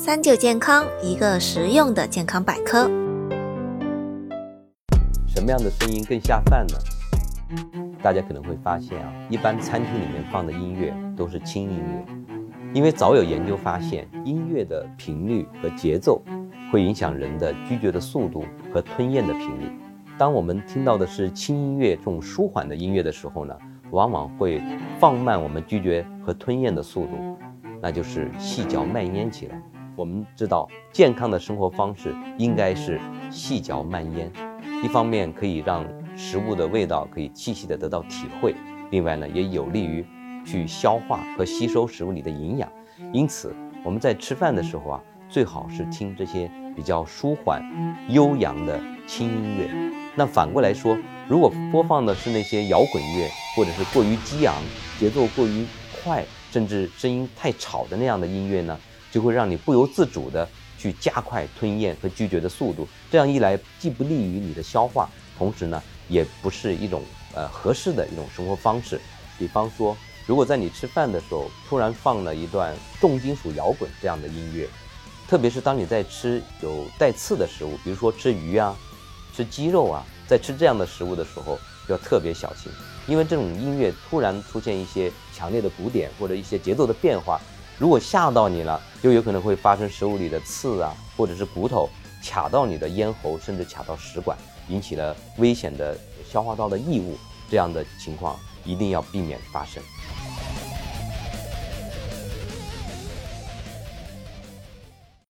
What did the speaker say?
三九健康，一个实用的健康百科。什么样的声音更下饭呢？大家可能会发现啊，一般餐厅里面放的音乐都是轻音乐，因为早有研究发现，音乐的频率和节奏会影响人的咀嚼的速度和吞咽的频率。当我们听到的是轻音乐这种舒缓的音乐的时候呢，往往会放慢我们咀嚼和吞咽的速度，那就是细嚼慢咽起来。我们知道，健康的生活方式应该是细嚼慢咽，一方面可以让食物的味道可以细细的得到体会，另外呢，也有利于去消化和吸收食物里的营养。因此，我们在吃饭的时候啊，最好是听这些比较舒缓、悠扬的轻音乐。那反过来说，如果播放的是那些摇滚乐，或者是过于激昂、节奏过于快，甚至声音太吵的那样的音乐呢？就会让你不由自主的去加快吞咽和咀嚼的速度，这样一来既不利于你的消化，同时呢也不是一种呃合适的一种生活方式。比方说，如果在你吃饭的时候突然放了一段重金属摇滚这样的音乐，特别是当你在吃有带刺的食物，比如说吃鱼啊、吃鸡肉啊，在吃这样的食物的时候要特别小心，因为这种音乐突然出现一些强烈的鼓点或者一些节奏的变化。如果吓到你了，就有可能会发生食物里的刺啊，或者是骨头卡到你的咽喉，甚至卡到食管，引起了危险的消化道的异物，这样的情况一定要避免发生。